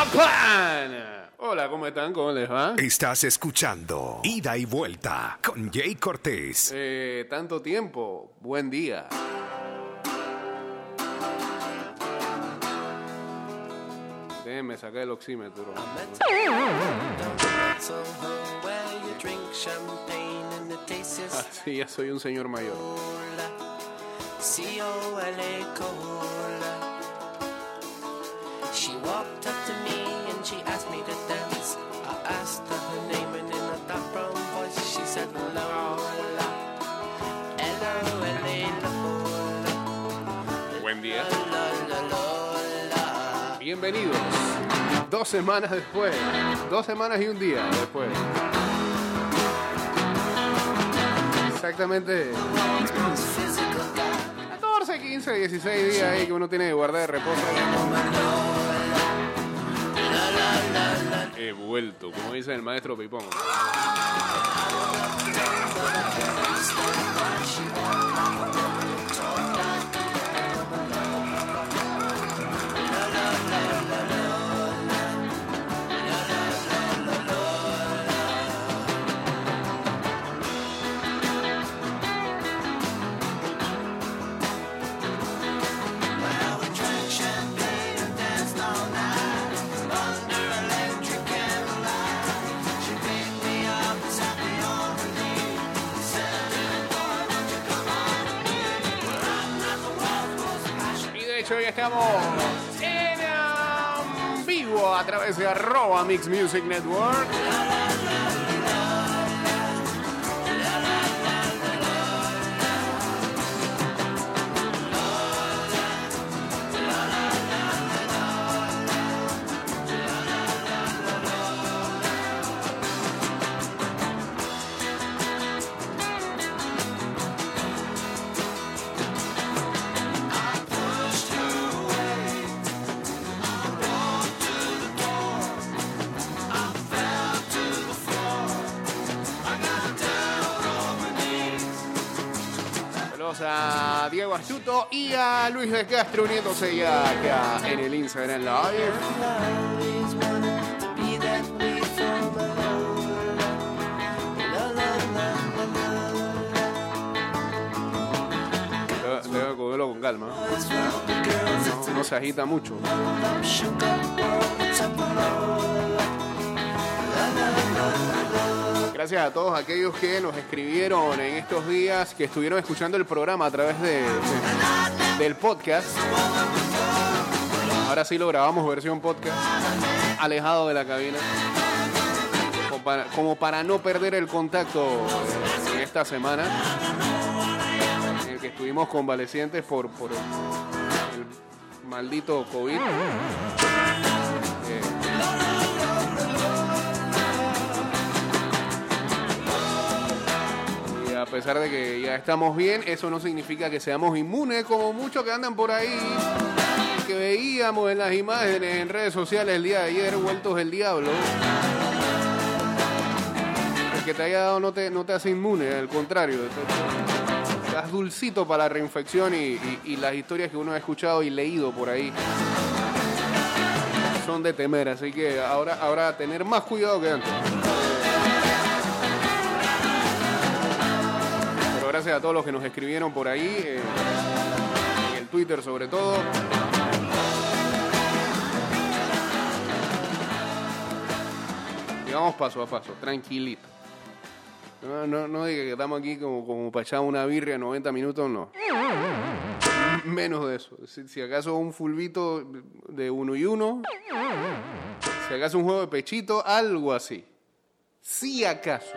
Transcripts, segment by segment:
Japan. Hola, ¿cómo están? ¿Cómo les va? Estás escuchando Ida y Vuelta con Jay Cortés. Eh, tanto tiempo. Buen día. Déjenme sacar el oxímetro. Así ya soy un señor mayor. Walked up to me and she asked me to dance. I asked her her name and in a dark brown voice she said Lola. Hello, hello, Buen día. Bienvenidos. Dos semanas después. Dos semanas y un día después. Exactamente 14, 15, 16 días ahí que uno tiene que guardar de reposo. He vuelto, como dice el maestro Pipón. En vivo a través de arroba Mix Music Network. Saludos a Diego Astuto y a Luis de Castro uniéndose ya acá en el Instagram Live. Always wanted to be that way from Lola, Lola, Tengo que cogerlo con calma. No, no se agita mucho. Gracias a todos aquellos que nos escribieron en estos días, que estuvieron escuchando el programa a través de, de- del podcast. Ahora sí lo grabamos versión podcast, alejado de la cabina, como para, no perder el contacto en esta semana, en el que estuvimos convalecientes por, por el, el maldito COVID. Eh, pesar de que ya estamos bien, eso no significa que seamos inmunes, como muchos que andan por ahí, que veíamos en las imágenes en redes sociales el día de ayer, vueltos el diablo. El que te haya dado no te, no te hace inmune, al contrario, das dulcito para la reinfección y, y- y las historias que uno ha escuchado y leído por ahí son de temer, así que ahora, ahora tener más cuidado que antes. Gracias a todos los que nos escribieron por ahí, eh, en el Twitter sobre todo. Y vamos paso a paso, tranquilito. No, no, diga que estamos aquí como, como para echar una birria 90 minutos, no. Menos de eso. Si, acaso un fulbito de uno y uno, si acaso un juego de pechito, algo así. Si acaso.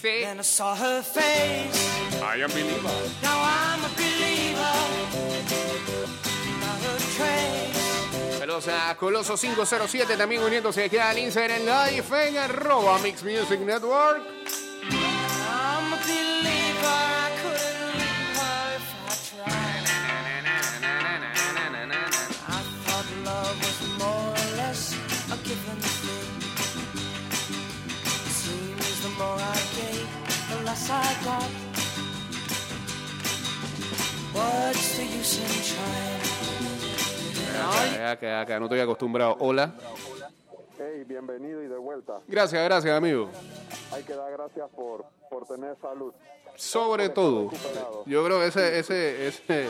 dice, I saw her face. I am believer. Now I'm a believer. Saludos a Coloso 507 también uniéndose aquí al Instagram Live en arroba Mix Music Network. Acá, acá, acá, no estoy acostumbrado. Hola. Hey, bienvenido y de vuelta. Gracias, gracias, amigo. Hay que dar gracias por, por tener salud. Sobre todo, yo creo que ese, ese, ese,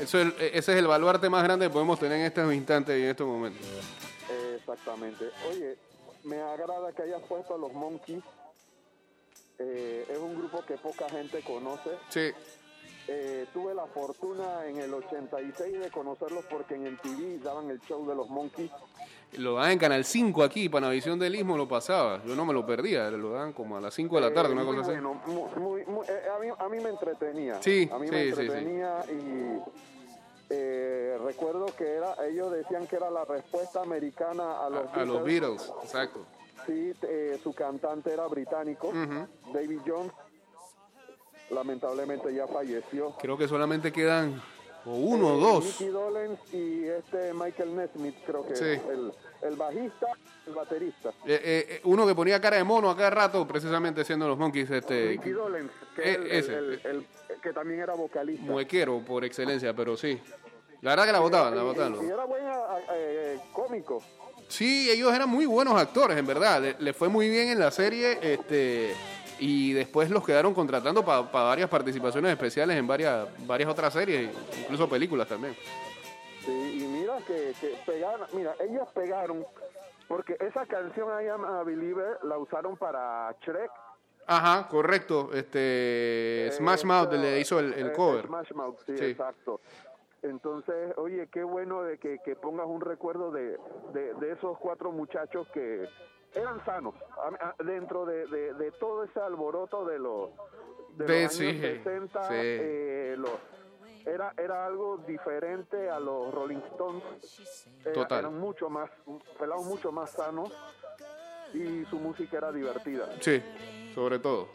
eso es el- ese es el baluarte más grande que podemos tener en estos instantes y en estos momentos. Exactamente. Oye, me agrada que hayas puesto a los Monkeys. Eh, es un grupo que poca gente conoce. Sí, Eh, tuve la fortuna en el 86 de conocerlos porque en MTV daban el show de los Monkeys. lo dan en Canal 5 aquí, Panavisión del Istmo lo pasaba. Yo no me lo perdía, lo dan como a las 5 de la tarde, Eh, una cosa así. bueno, mu- muy- muy- eh, a, mí, a mí me entretenía. Sí, a mí sí, me sí. entretenía y eh, recuerdo que era, ellos decían que era la respuesta americana a los, A, a los Beatles. Beatles, exacto. Sí, eh, su cantante era británico. David Jones. Lamentablemente ya falleció. Creo que solamente quedan o uno o Eh, dos. Nicky Dolenz y este Michael Nesmith, creo que Sí. el, el bajista, el baterista. Eh, eh, eh, uno que ponía cara de mono a cada rato, precisamente siendo los Monkeys, este Nicky Dolenz, que, eh, es el- ese. el- que también era vocalista. muequero por excelencia, pero sí. La verdad que la votaban, la votaban. Y, era buen eh, cómico. Sí, ellos eran muy buenos actores, en verdad. Le, le fue muy bien en la serie, este, y después los quedaron contratando para varias participaciones especiales en varias, varias otras series, incluso películas también. Sí, y mira que, que pegaron, mira, ellos pegaron, porque esa canción I Am a Believer la usaron para Shrek. Ajá, correcto. Este, Smash Mouth le hizo el, el eh, cover. Smash Mouth, sí, Sí. exacto. Entonces, oye, qué bueno de que, que pongas un recuerdo de, de, de esos cuatro muchachos que eran sanos a- a- dentro de, de, de todo ese alboroto de los, de De- los años sí, 60. sí. eh, los- era, era algo diferente a los Rolling Stones. Total. Eran mucho más, pelados mucho más sanos y su música era divertida. Sí, sobre todo.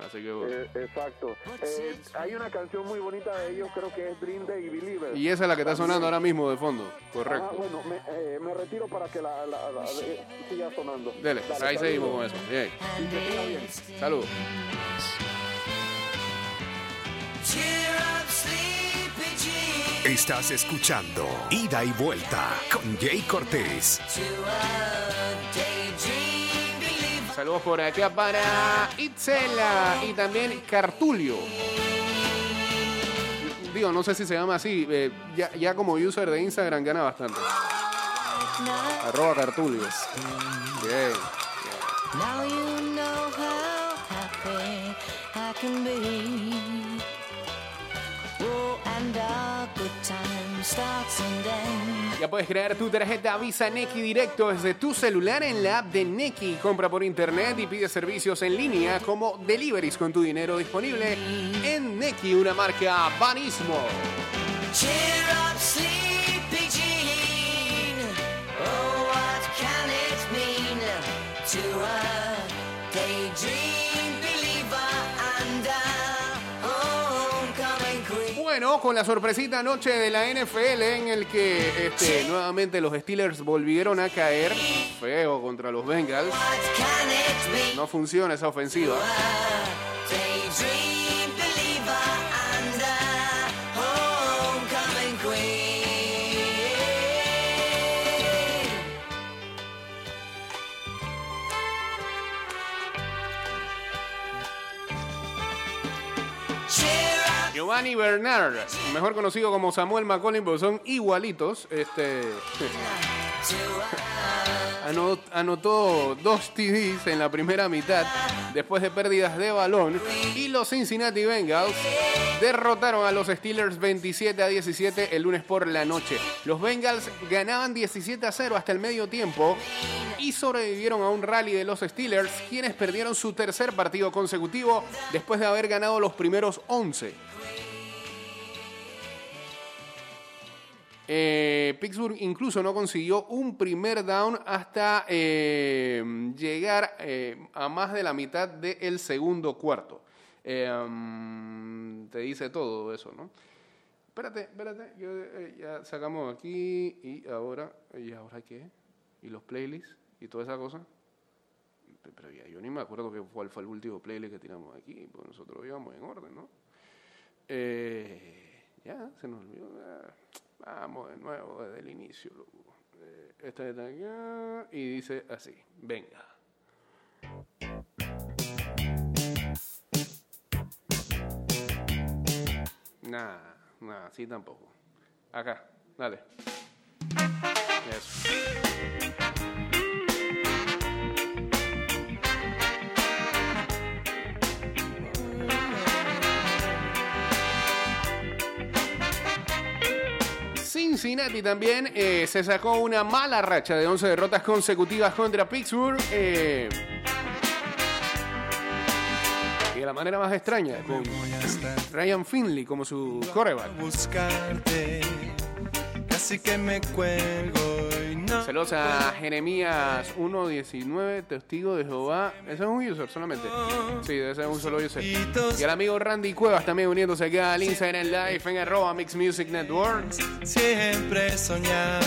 Así que bueno. Eh, exacto. Eh, hay una canción muy bonita de ellos, creo que es Dream Day Believer. Y esa es la que está sonando ahora mismo de fondo, Ah, correcto. bueno, me, eh, me retiro para que la, la- la- de- siga sonando. Dele, Dale, ahí seguimos con eso. Bien. Y que siga bien. Saludos. Cheer up, sleepy Jean. Estás escuchando Ida y Vuelta con Jay Cortés. Saludos por acá para Itzela y también Cartulio. Digo, no sé si se llama así. eh, ya, ya como user de Instagram gana bastante. Arroba Cartulio. Bien. Now Ya puedes crear tu tarjeta Visa Neki directo desde tu celular en la app de Neki. Compra por internet y pide servicios en línea como deliveries con tu dinero disponible en Neki, una marca Banismo. Con la sorpresita anoche de la NFL en el que este, nuevamente los Steelers volvieron a caer feo contra los Bengals. No funciona esa ofensiva. Giovanni Bernard, mejor conocido como Samuel McCollum, pues son igualitos. Este, anotó dos TDs en la primera mitad después de pérdidas de balón y los Cincinnati Bengals derrotaron a los Steelers 27 a 17 el lunes por la noche. Los Bengals ganaban 17 a 0 hasta el medio tiempo y sobrevivieron a un rally de los Steelers, quienes perdieron su tercer partido consecutivo después de haber ganado los primeros 11. Eh, Pittsburgh incluso no consiguió un primer down hasta eh, llegar eh, a más de la mitad del segundo cuarto. Mm, te dice todo eso, ¿no? Espérate, espérate, ya sacamos aquí y ahora, ¿y ahora qué? ¿Y los playlists y toda esa cosa? Pero ya yo ni me acuerdo que fue el último playlist que tiramos aquí, porque nosotros íbamos en orden, ¿no? Ya, se nos olvidó. Vamos de nuevo desde el inicio. Eh, esta está acá y dice así, venga. Nah, nah, así tampoco. Acá, dale. Eso. Cincinnati también eh, se sacó una mala racha de 11 derrotas consecutivas contra Pittsburgh. eh, y de la manera más extraña, con Ryan Finley como su coreback. Saludos a Jeremías 1.19, testigo de Jehová. Ese es un user solamente. Sí, debe ser un solo user. Y al amigo Randy Cuevas también uniéndose acá al Instagram Live en arroba Mix Music Network. Siempre soñar.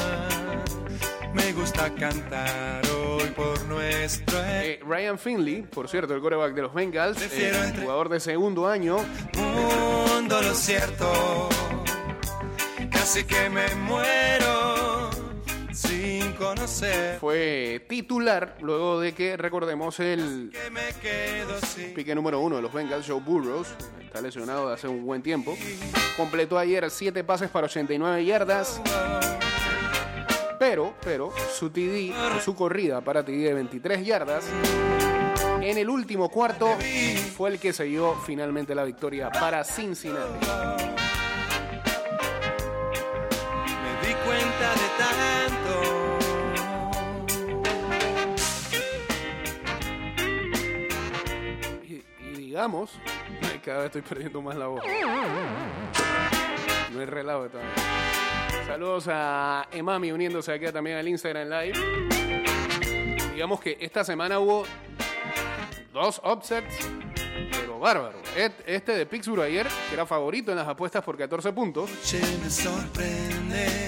Me gusta cantar hoy por nuestro Eh, Ryan Finley, por cierto, el coreback de los Bengals, eh, jugador de segundo año, mundo, lo cierto. Casi que me muero conocer. fue titular luego de que, recordemos, el Que me quedo sin. pique número uno de los Bengals, Joe Burrows, está lesionado de hace un buen tiempo, completó ayer siete pases para 89 yardas. Pero, pero, su TD, o su corrida para TD de 23 yardas, en el último cuarto fue el que selló finalmente la victoria para Cincinnati. Cada vez estoy perdiendo más la voz. No hay relajo todavía. Saludos a Emami uniéndose acá también al Instagram Live. Digamos que esta semana hubo dos upsets, pero bárbaro. Este de Pittsburgh ayer, que era favorito en las apuestas por 14 puntos. Me sorprende.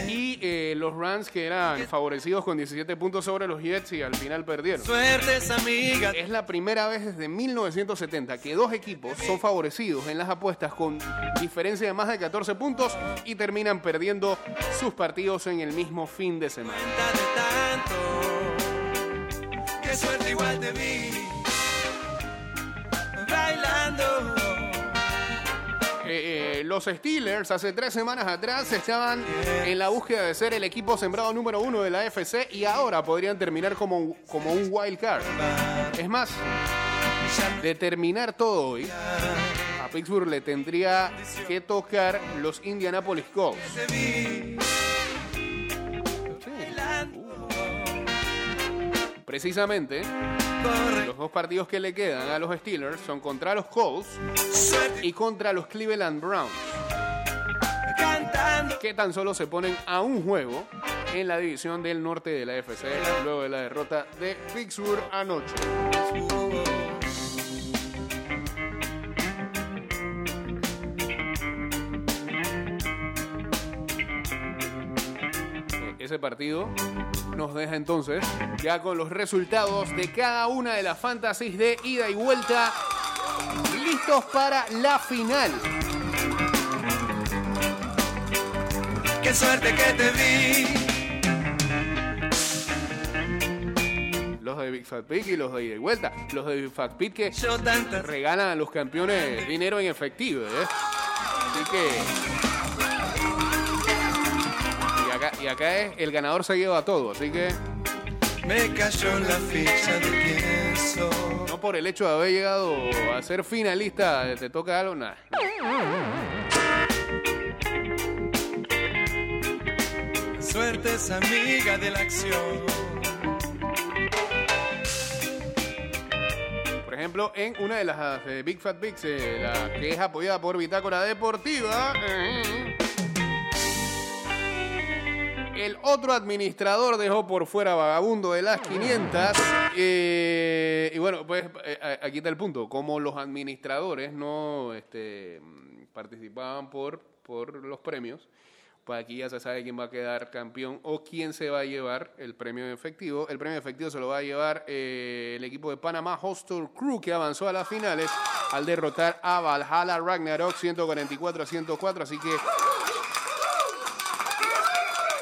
Eh, los Rams, que eran favorecidos con 17 puntos sobre los Jets y al final perdieron. Suertes, amiga. Es la primera vez desde 1970 que dos equipos son favorecidos en las apuestas con diferencia de más de 14 puntos y terminan perdiendo sus partidos en el mismo fin de semana. Qué suerte igual te vi. Bailando. Los Steelers hace tres semanas atrás estaban en la búsqueda de ser el equipo sembrado número uno de la FC y ahora podrían terminar como, como un wild card. Es más, de terminar todo hoy, a Pittsburgh le tendría que tocar los Indianapolis Colts. Precisamente, los dos partidos que le quedan a los Steelers son contra los Colts y contra los Cleveland Browns, que tan solo se ponen a un juego en la división del norte de la FC luego de la derrota de Pittsburgh anoche. Ese partido nos deja entonces ya con los resultados de cada una de las fantasies de ida y vuelta listos para la final. Qué suerte que te vi. Los de Big Fat Pig y los de ida y vuelta. Los de Big Fat Pig que regalan a los campeones dinero en efectivo, ¿eh? Así que. Y acá, es el ganador se lleva todo, así que me cayó la ficha de quién soy. no por el hecho de haber llegado a ser finalista te toca algo, nada. Suerte es amiga de la acción. Por ejemplo, en una de las eh, Big Fat Pigs, eh, la que es apoyada por Bitácora Deportiva, eh, El otro administrador dejó por fuera Vagabundo de las 500. eh, y bueno, pues eh, a- aquí está el punto. Como los administradores no este, participaban por, por los premios, pues aquí ya se sabe quién va a quedar campeón o quién se va a llevar el premio efectivo. El premio efectivo se lo va a llevar eh, el equipo de Panamá Hostel Crew que avanzó a las finales al derrotar a Valhalla Ragnarok 144 a 104. Así que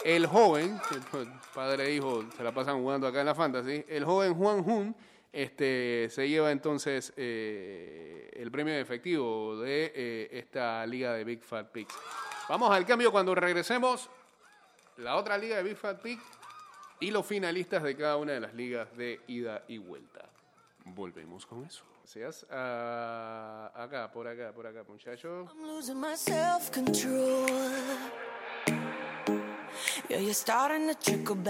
el joven, que, pues, padre e hijo se la pasan jugando acá en la Fantasy, el joven Juan Jun este, se lleva entonces eh, el premio en efectivo de eh, esta liga de Big Fat Pigs. Vamos al cambio cuando regresemos. La otra liga de Big Fat Pig y los finalistas de cada una de las ligas de ida y vuelta. Volvemos con eso. Seas ah, acá, por acá, por acá, muchachos.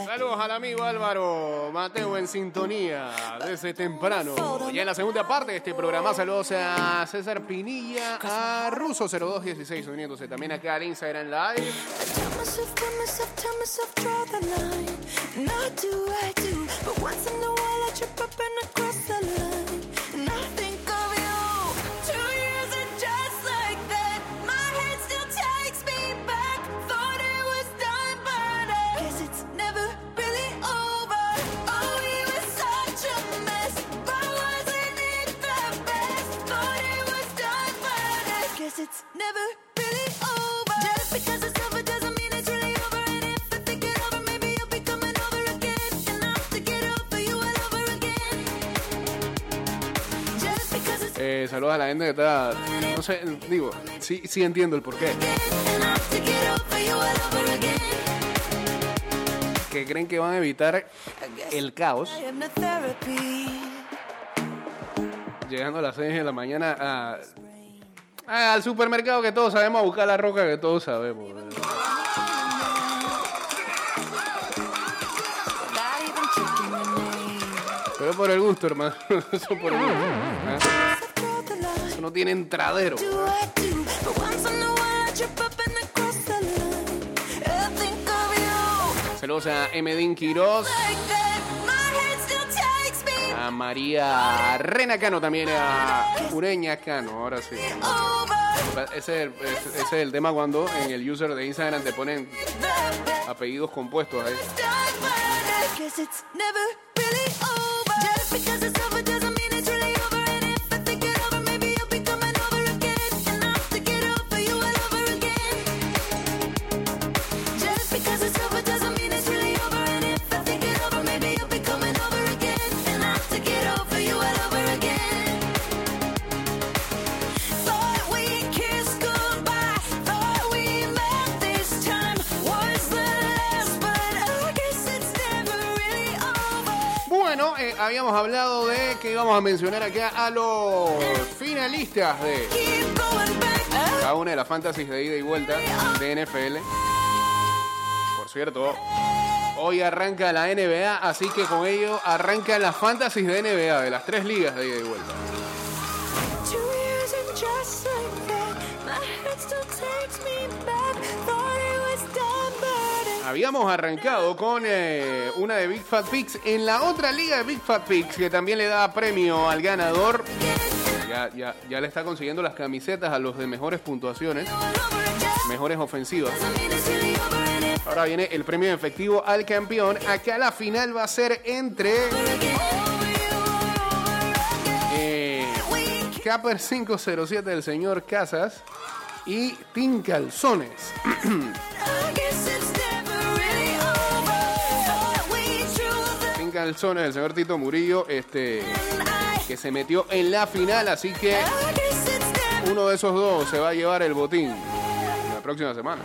Saludos al amigo Álvaro Mateo en sintonía desde temprano. Ya en la segunda parte de este programa, saludos a César Pinilla, a Ruso 0216 uniéndose también acá al Instagram Live. Eh, saludos a la gente que está. No sé, digo, sí, sí entiendo el porqué. Que creen que van a evitar el caos. Llegando a las 6 de la mañana a- a- al supermercado que todos sabemos a buscar la roca que todos sabemos. Pero por el gusto, hermano. Eso por el gusto. ¿ah? Line. Eso no tiene entradero. Saludos a Emedín Quiroz, a María Rena Cano, también a Ureña Cano, ahora sí. Ese es, el, tema cuando en el user de Instagram te ponen apellidos compuestos. Habíamos hablado de que íbamos a mencionar acá a los finalistas de cada una de las fantasies de ida y vuelta de NFL. Por cierto, hoy arranca la NBA, así que con ello arrancan las fantasies de NBA, de las tres ligas de ida y vuelta. Habíamos arrancado con eh, una de Big Fat Pigs en la otra liga de Big Fat Pigs que también le da premio al ganador. Ya, ya, ya le está consiguiendo las camisetas a los de mejores puntuaciones, mejores ofensivas. Ahora viene el premio en efectivo al campeón. Acá la final va a ser entre eh, Capper 507 del señor Casas y Tim Calzones. Calzones del señor Tito Murillo, este, que se metió en la final, así que uno de esos dos se va a llevar el botín la próxima semana.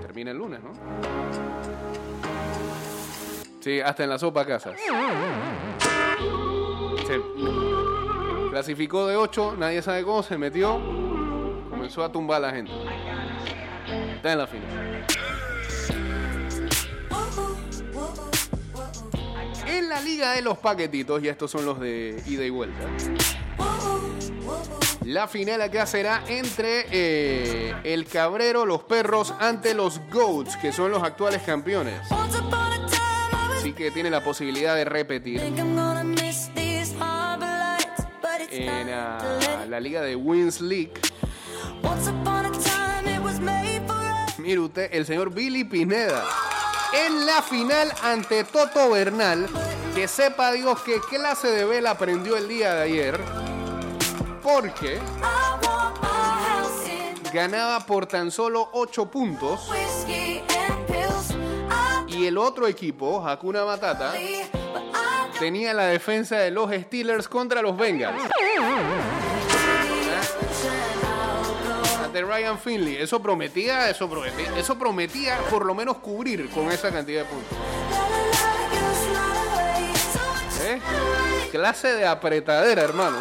Termina el lunes, ¿no? Sí, hasta en la sopa casas. Clasificó de 8, nadie sabe cómo, se metió, comenzó a tumbar a la gente. Está en la final. La liga de los paquetitos, y estos son los de ida y vuelta. La final acá será entre eh, el Cabrero, los Perros, ante los Goats, que son los actuales campeones. Así que tiene la posibilidad de repetir en ah, la liga de Wins League. Mire usted, el señor Billy Pineda. En la final ante Toto Bernal, que sepa Dios qué clase de vela aprendió el día de ayer, porque ganaba por tan solo 8 puntos y el otro equipo, Hakuna Matata, tenía la defensa de los Steelers contra los Bengals. De Ryan Finley, eso prometía, eso prometía, eso prometía por lo menos cubrir con esa cantidad de puntos. ¿Eh? Clase de apretadera, hermano.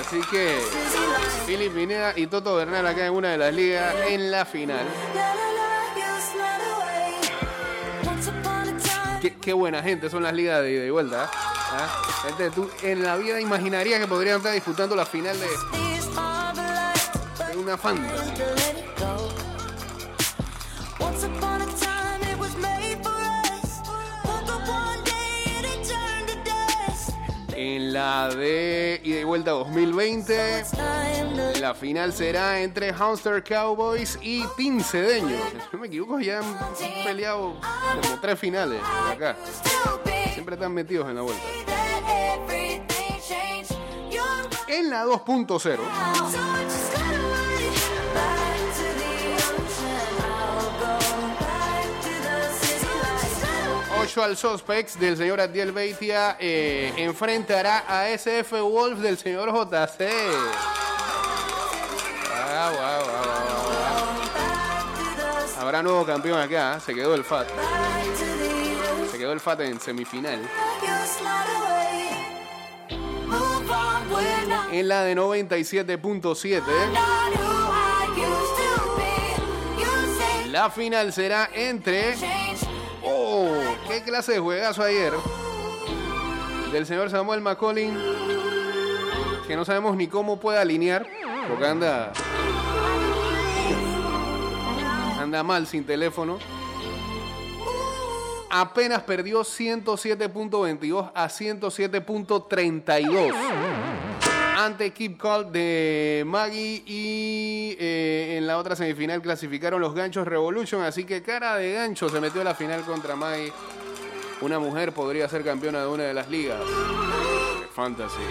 Así que Philip Pineda y Toto Bernal acá en una de las ligas en la final. Qué, buena gente son las ligas de ida y vuelta. ¿ah? Gente, tú en la vida imaginarías que podrían estar disputando la final de, de una fantasy. En la de ida y vuelta 2020, It's time to la final será entre Hamster Cowboys y Team Cedeño. Si no me equivoco, ya han peleado como tres finales acá. Siempre están metidos en la vuelta. En la 2.0, 8 al Sospex del señor Adiel Beitia eh, enfrentará a SF Wolf del señor JC. Ah, wow, wow, wow, Habrá nuevo campeón acá, ¿eh? se quedó el FAT. Se quedó el FAT en semifinal. En la de 97.7. La final será entre. ¡Oh! ¡Qué clase de juegazo ayer! Del señor Samuel McCollin. Que no sabemos ni cómo puede alinear. Porque anda. Anda mal sin teléfono. Apenas perdió 107.22 a 107.32 ante Keep Call de Maggie y eh, en la otra semifinal clasificaron los ganchos Revolution, así que cara de gancho se metió a la final contra Maggie. Una mujer podría ser campeona de una de las ligas. Fantasy.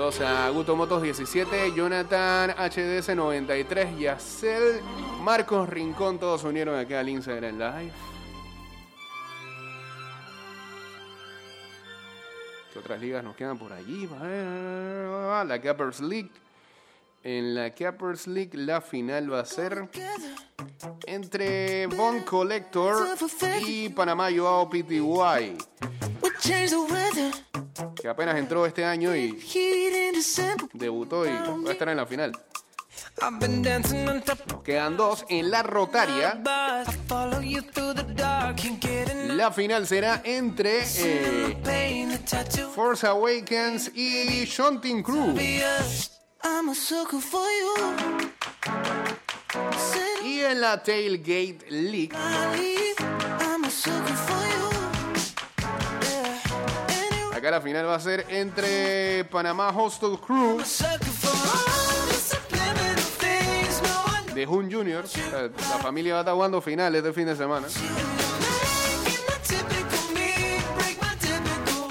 Saludos a Guto Motos 17, Jonathan HDZ 93, Yacel, Marcos Rincón, todos se unieron acá al Instagram Live. ¿Qué otras ligas nos quedan por allí? La Cappers League. En la Cappers League la final va a ser entre Bond Collector y Panamá Joao PTY, We change the weather, que apenas entró este año y debutó y va a estar en la final. Quedan dos en la rotaria. La final será entre eh, Force Awakens y Shunting Crew. Y en la Tailgate League Acá la final va a ser entre Panamá Hostel Crew de Hun Jr. La, familia va a estar jugando finales este fin de semana.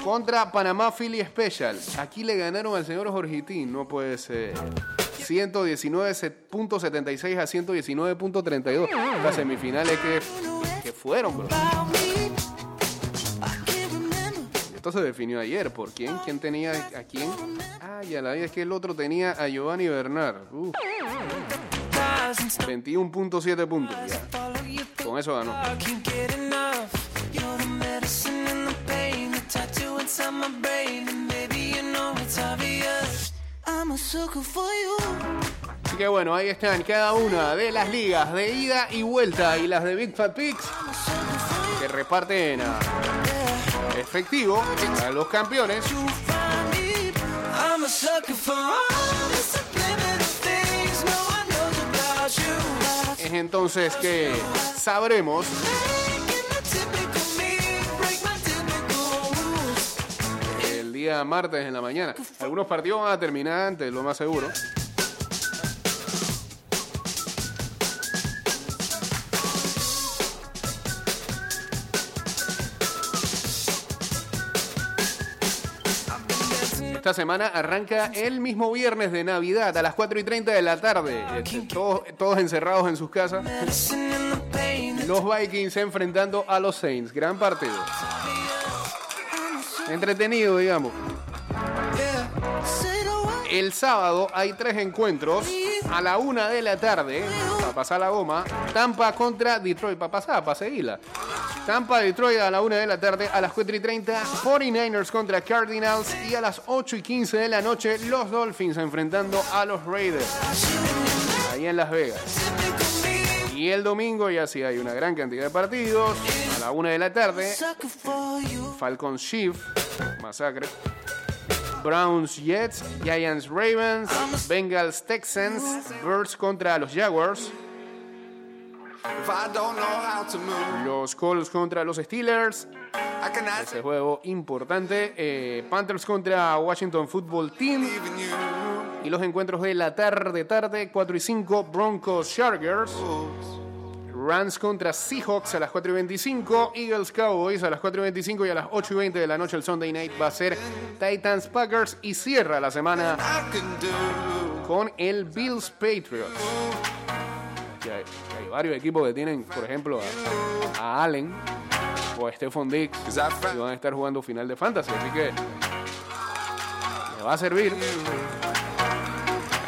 Contra Panamá Philly Special. Aquí le ganaron al señor Jorgitín. No puede ser. 119.76 a 119.32. Las semifinales que, que fueron, bro. Se definió ayer. ¿Por quién? ¿Quién tenía a quién? Ah, ya la vida es que el otro tenía a Giovanni Bernard. Uf, thousands. 21.7 puntos. Con eso ganó. Así que bueno, ahí están cada una de las ligas de ida y vuelta y las de Big Fat Pigs que reparten a efectivo a los campeones. Es entonces que sabremos el día martes en la mañana. Algunos partidos van a terminar antes, lo más seguro. Esta semana arranca el mismo viernes de Navidad a las 4 y 30 de la tarde. Este, Todos, todos encerrados en sus casas. Los Vikings enfrentando a los Saints. Gran partido. Entretenido, digamos. El sábado hay tres encuentros a la una de la tarde para pasar la goma. Tampa contra Detroit, para pasar, para seguirla. Tampa, Detroit a la una de la tarde, a las 4 y 30, 49ers contra Cardinals y a las 8 y 15 de la noche los Dolphins enfrentando a los Raiders. Ahí en Las Vegas. Y el domingo ya sí hay una gran cantidad de partidos. A la una de la tarde. Falcons Chiefs, masacre. Browns Jets, Giants Ravens, Bengals Texans, Birds contra los Jaguars, los Colts contra los Steelers, ese juego importante, eh, Panthers contra Washington Football Team y los encuentros de la tarde tarde 4 y 5 Broncos Chargers. Rams contra Seahawks a las 4 y 25, Eagles Cowboys a las 4 y 25 y a las 8 y 20 de la noche el Sunday Night va a ser Titans Packers y cierra la semana con el Bills Patriots. Que hay, hay varios equipos que tienen, por ejemplo, a, a Allen o a Stephon que found van a estar jugando final de fantasy, así que me va a servir.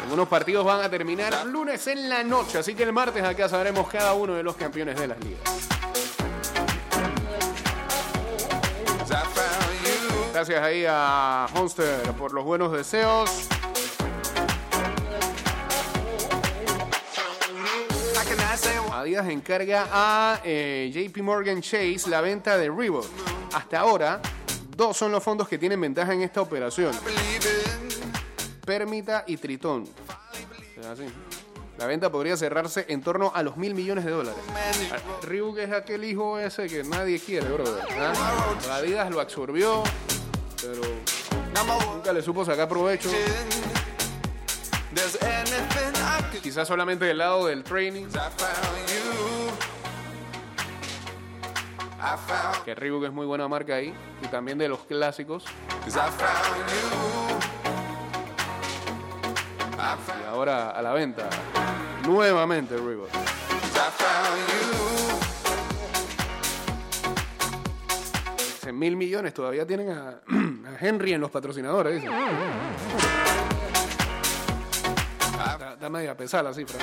Algunos partidos van a terminar lunes en la noche, así que el martes acá sabremos cada uno de los campeones de las ligas. Gracias ahí a Honster por los buenos deseos. Adidas encarga a eh, JP Morgan Chase la venta de Reebok. Hasta ahora, dos son los fondos que tienen ventaja en esta operación. Permita y Tritón. Así. La venta podría cerrarse en torno a los mil millones de dólares. Reebok es aquel hijo ese que nadie quiere, brother. ¿ah? Adidas lo absorbió, pero nunca le supo sacar provecho. Quizás solamente del lado del training, que Reebok es muy buena marca ahí, y también de los clásicos. Y ahora a la venta, nuevamente Reebok. En mil millones todavía tienen a, a Henry en los patrocinadores. dicen. Está, media pesada la cifra.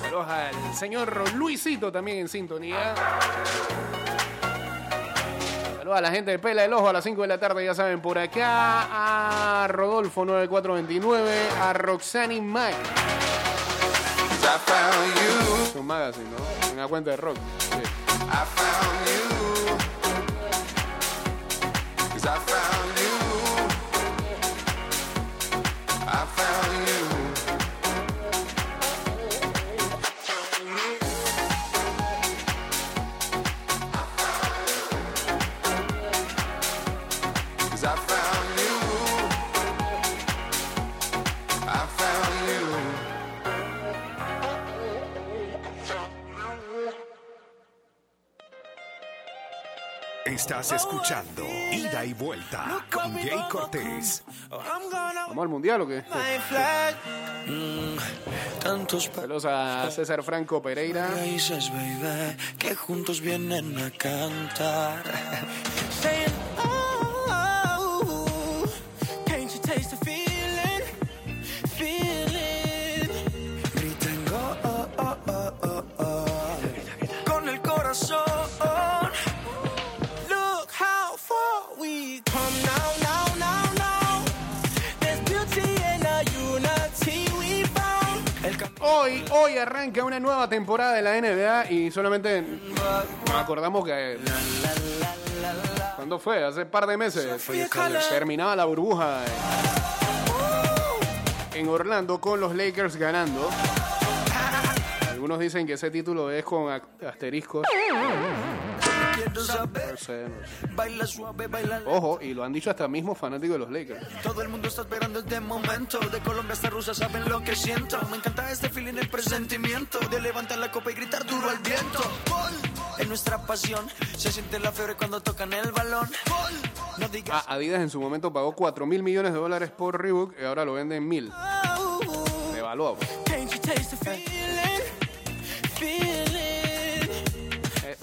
Saludos al señor Luisito también en sintonía. Saludos a la gente de Pela del Ojo a las 5 de la tarde, ya saben, por acá. A Rodolfo 9429, a Roxani Mac. You. Es un magazine, ¿no? Una cuenta de rock. Sí. I found you. Estás escuchando Ida y Vuelta con Jay Cortés. ¿Vamos al mundial o qué? Mm, tantos Saludos a César Franco Pereira. que juntos vienen a cantar. Arranca una nueva temporada de la NBA y solamente nos acordamos que... ¿Cuándo fue? Hace un par de meses. Terminaba la burbuja en- Orlando con los Lakers ganando. Algunos dicen que ese título es con asteriscos. Quiero saber, No sé, no sé. baila suave, baila lento. Ojo, y lo han dicho hasta mismos fanáticos de los Lakers. Todo el mundo está esperando este momento. De Colombia hasta Rusia saben lo que siento. Me encanta este feeling, el presentimiento de levantar la copa y gritar duro al viento. Gol, es nuestra pasión. Se siente la fiebre cuando tocan el balón. Gol, no digas. Ah, Adidas en su momento pagó 4 mil millones de dólares por Reebok y ahora lo venden en mil. Devaluado. pues.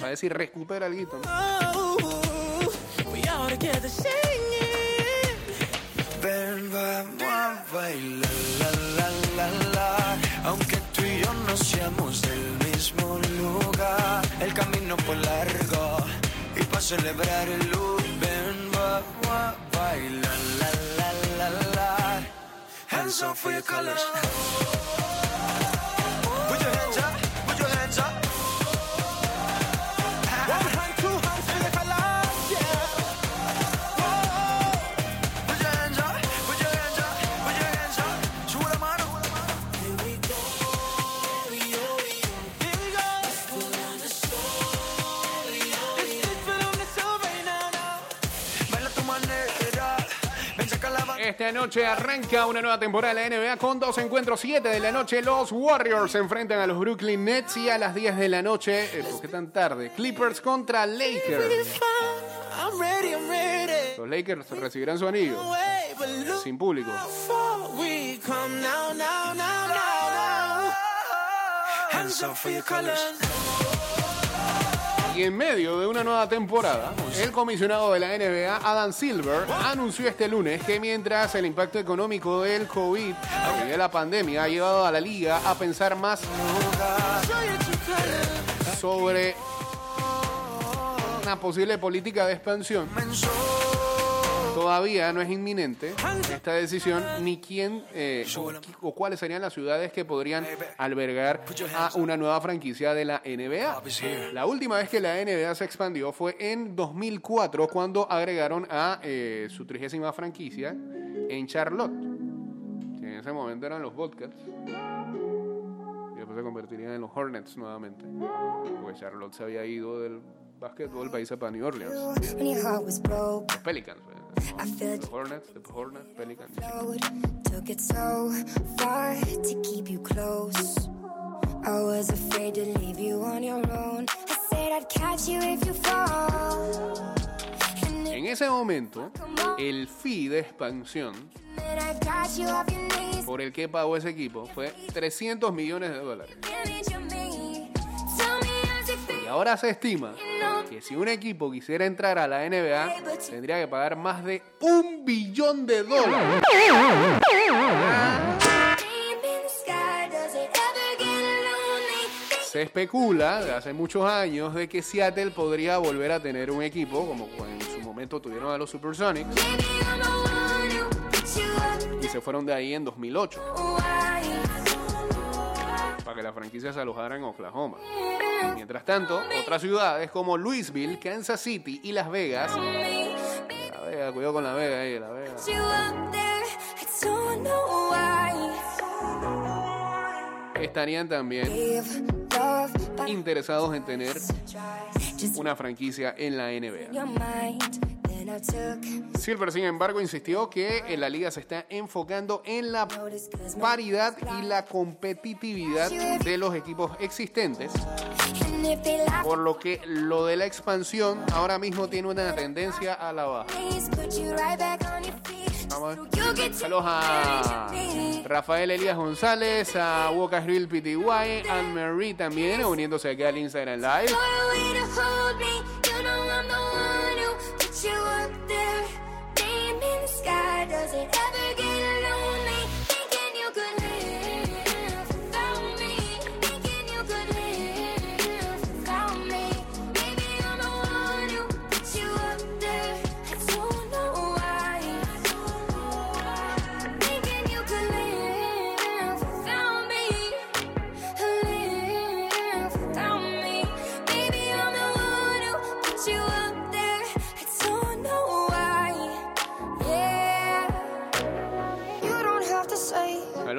Para decir recupera el. Oh. Ven, vamos a bailar, la, la, la, la. Aunque tú y yo no seamos del mismo lugar, el camino fue largo y para celebrar el luz, ven, vamos a bailar, la, la, la, la. Hands for your colors. Esta noche arranca una nueva temporada de la NBA con dos encuentros. 7 de la noche, los Warriors se enfrentan a los Brooklyn Nets y a las 10 de la noche, eh, ¿por qué tan tarde? Clippers contra Lakers. Los Lakers recibirán su anillo sin público. Hands up for your colors. Y en medio de una nueva temporada, el comisionado de la NBA, Adam Silver, anunció este lunes que mientras el impacto económico del COVID y de la pandemia ha llevado a la liga a pensar más sobre una posible política de expansión, todavía no es inminente esta decisión ni quién eh, o, cuáles serían las ciudades que podrían albergar a una nueva franquicia de la NBA. La última vez que la NBA se expandió fue en 2004 cuando agregaron a eh, su trigésima franquicia en Charlotte, que en ese momento eran los Bobcats. Se convertirían en los Hornets nuevamente, porque Charlotte se había ido del básquetbol para irse para New Orleans. Los Pelicans. Los Hornets, los Hornets, Pelicans. I was afraid to leave you on your own. I said I'd catch you if you fall. En ese momento, el fee de expansión por el que pagó ese equipo fue 300 millones de dólares. Y ahora se estima que si un equipo quisiera entrar a la NBA, tendría que pagar más de un billón de dólares. Se especula de hace muchos años de que Seattle podría volver a tener un equipo, como en su momento tuvieron a los Supersonics, y se fueron de ahí en 2008, wide. Para que la franquicia se alojara en Oklahoma. Mientras tanto, otras ciudades como Louisville, Kansas City y Las Vegas, La Vega, cuidado con La Vega ahí, La Vega. estarían también interesados en tener una franquicia en la NBA. Silver, sin embargo, insistió que en la liga se está enfocando en la paridad y la competitividad de los equipos existentes, por lo que lo de la expansión ahora mismo tiene una tendencia a la baja. Vamos. Saludos a. Rafael Elías González, a Walker Grill PTY, Anne Marie también uniéndose aquí al Instagram Live. You up there. Name in the sky. Does it ever get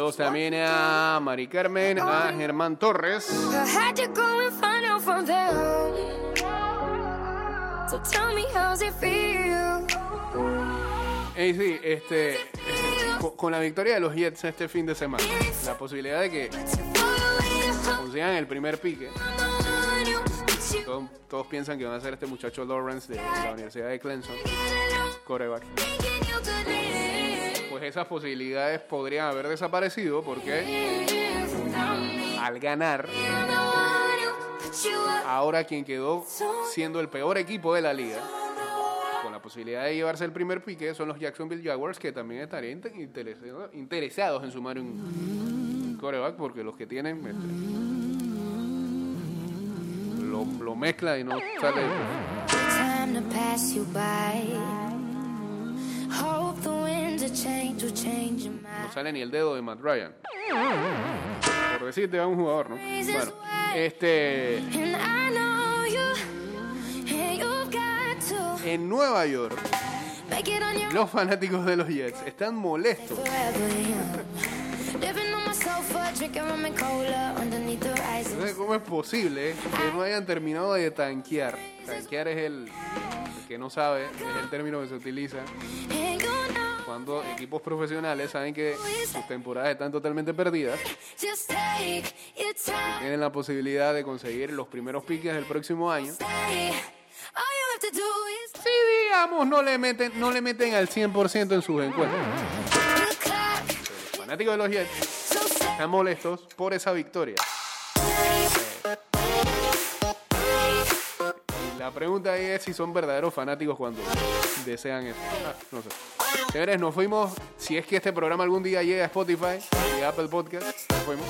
Saludos también a Mari Carmen, a Germán Torres. Ey, sí, este, con, con la victoria de los Jets este fin de semana, la posibilidad de que consigan el primer pique. Todos, todos piensan que van a ser este muchacho Lawrence de la Universidad de Clemson, coreback. Pues esas posibilidades podrían haber desaparecido porque al ganar, ahora quien quedó siendo el peor equipo de la liga, con la posibilidad de llevarse el primer pique, son los Jacksonville Jaguars, que también estarían inte- interesados, en sumar un, un coreback, porque los que tienen este, lo, lo mezcla y no sale. No sale ni el dedo de Matt Ryan. Por decirte a un jugador, ¿no? Bueno, este. En Nueva York, los fanáticos de los Jets están molestos Entonces, ¿cómo es posible que no hayan terminado de tanquear? Tanquear es el, el que no sabe, es el término que se utiliza cuando equipos profesionales saben que sus temporadas están totalmente perdidas, tienen la posibilidad de conseguir los primeros piques del próximo año. Si digamos no le meten, no le meten al 100% en sus clock. Los fanáticos de los Jets están molestos por esa victoria. La pregunta ahí es si son verdaderos fanáticos cuando desean eso. Ah, no sé. Señores, nos fuimos. Si es que este programa algún día llega a Spotify y a Apple Podcast, nos fuimos.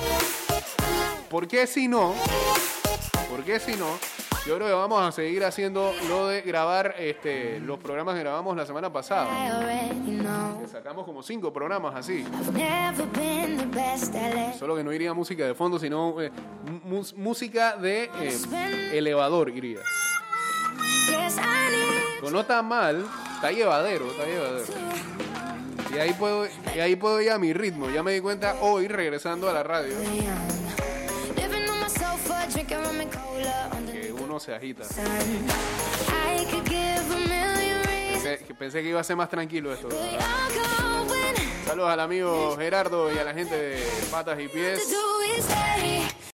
¿Por qué si no? ¿Por qué si no? Yo creo que vamos a seguir haciendo lo de grabar este, los programas que grabamos la semana pasada. Que Sacamos como cinco programas así. Solo que no iría música de fondo, sino eh, música de eh, elevador iría. No está mal, está llevadero, está llevadero. Y ahí puedo, y ahí puedo ir a mi ritmo. Ya me di cuenta hoy regresando a la radio que uno se agita. Pensé que, pensé que iba a ser más tranquilo esto. Saludos al amigo Gerardo y a la gente de Patas y Pies.